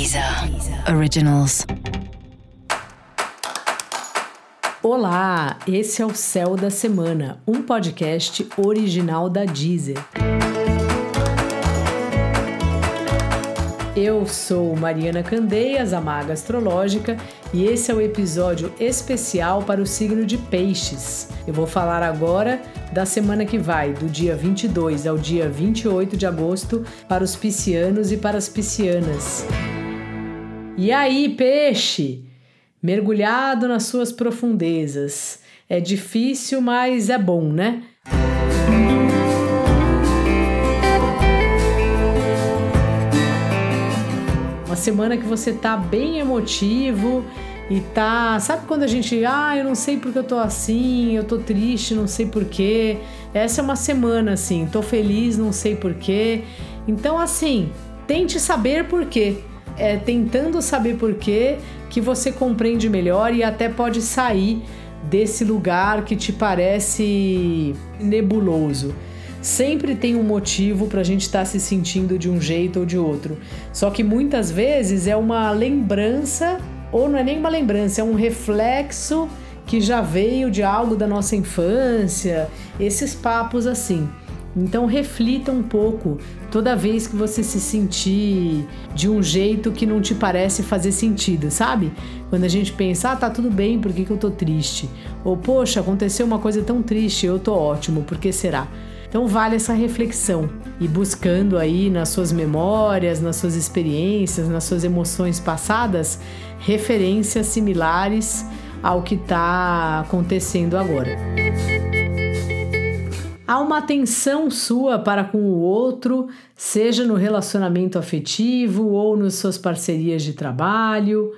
Deezer Originals. Olá, esse é o Céu da Semana, um podcast original da Deezer. Eu sou Mariana Candeias, a Maga Astrológica, e esse é o episódio especial para o signo de Peixes. Eu vou falar agora da semana que vai, do dia 22 ao dia 28 de agosto, para os piscianos e para as piscianas. E aí, peixe? Mergulhado nas suas profundezas. É difícil, mas é bom, né? Uma semana que você tá bem emotivo e tá. Sabe quando a gente. Ah, eu não sei porque eu tô assim, eu tô triste, não sei porquê. Essa é uma semana assim, tô feliz, não sei porquê. Então, assim, tente saber porquê. É tentando saber porquê que você compreende melhor e até pode sair desse lugar que te parece nebuloso. Sempre tem um motivo para a gente estar tá se sentindo de um jeito ou de outro. Só que muitas vezes é uma lembrança ou não é nem uma lembrança, é um reflexo que já veio de algo da nossa infância, esses papos assim. Então reflita um pouco toda vez que você se sentir de um jeito que não te parece fazer sentido, sabe? Quando a gente pensa, ah, tá tudo bem, por que, que eu tô triste? Ou, poxa, aconteceu uma coisa tão triste, eu tô ótimo, por que será? Então vale essa reflexão e buscando aí nas suas memórias, nas suas experiências, nas suas emoções passadas, referências similares ao que está acontecendo agora. Há uma atenção sua para com o outro, seja no relacionamento afetivo ou nas suas parcerias de trabalho.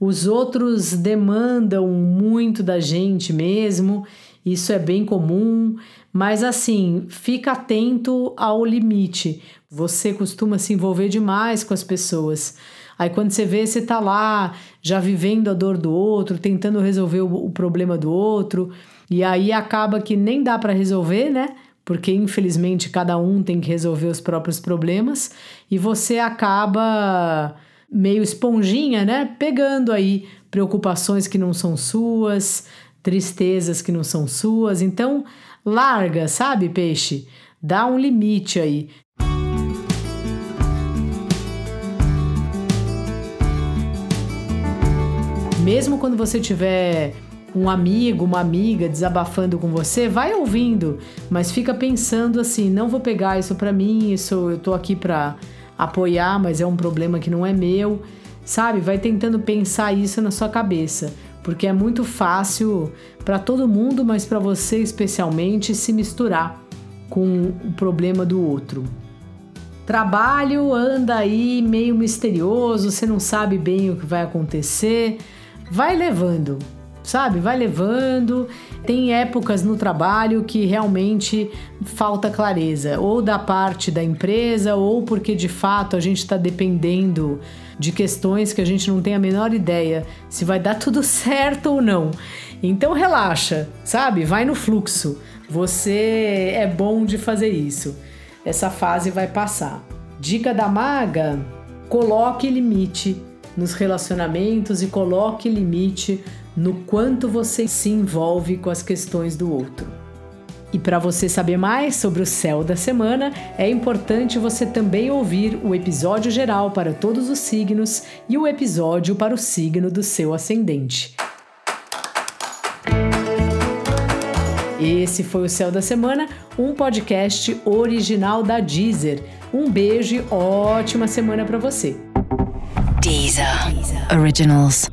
Os outros demandam muito da gente mesmo, isso é bem comum, mas assim, fica atento ao limite. Você costuma se envolver demais com as pessoas. Aí quando você vê, você tá lá já vivendo a dor do outro, tentando resolver o, problema do outro, e aí acaba que nem dá para resolver, né? Porque infelizmente cada um tem que resolver os próprios problemas, e você acaba meio esponjinha, né? Pegando aí preocupações que não são suas, tristezas que não são suas. Então, Larga, sabe, peixe? Dá um limite aí. Mesmo quando você tiver um amigo, uma amiga desabafando com você, vai ouvindo, mas fica pensando assim, não vou pegar isso para mim, isso eu tô aqui para apoiar, mas é um problema que não é meu, sabe? Vai tentando pensar isso na sua cabeça porque é muito fácil para todo mundo, mas para você especialmente, se misturar com o problema do outro. Trabalho anda aí meio misterioso, você não sabe bem o que vai acontecer. Vai levando, sabe? Vai levando. Tem épocas no trabalho que realmente falta clareza, ou da parte da empresa, ou porque de fato a gente está dependendo de questões que a gente não tem a menor ideia se vai dar tudo certo ou não. Então relaxa, sabe? Vai no fluxo. Você é bom de fazer isso. Essa fase vai passar. Dica da maga: coloque limite nos relacionamentos e coloque limite no quanto você se envolve com as questões do outro. E para você saber mais sobre o céu da semana, é importante você também ouvir o episódio geral para todos os signos e o episódio para o signo do seu ascendente. Esse foi o Céu da Semana, um podcast original da Deezer. Um beijo e ótima semana para você. Deezer. Originals.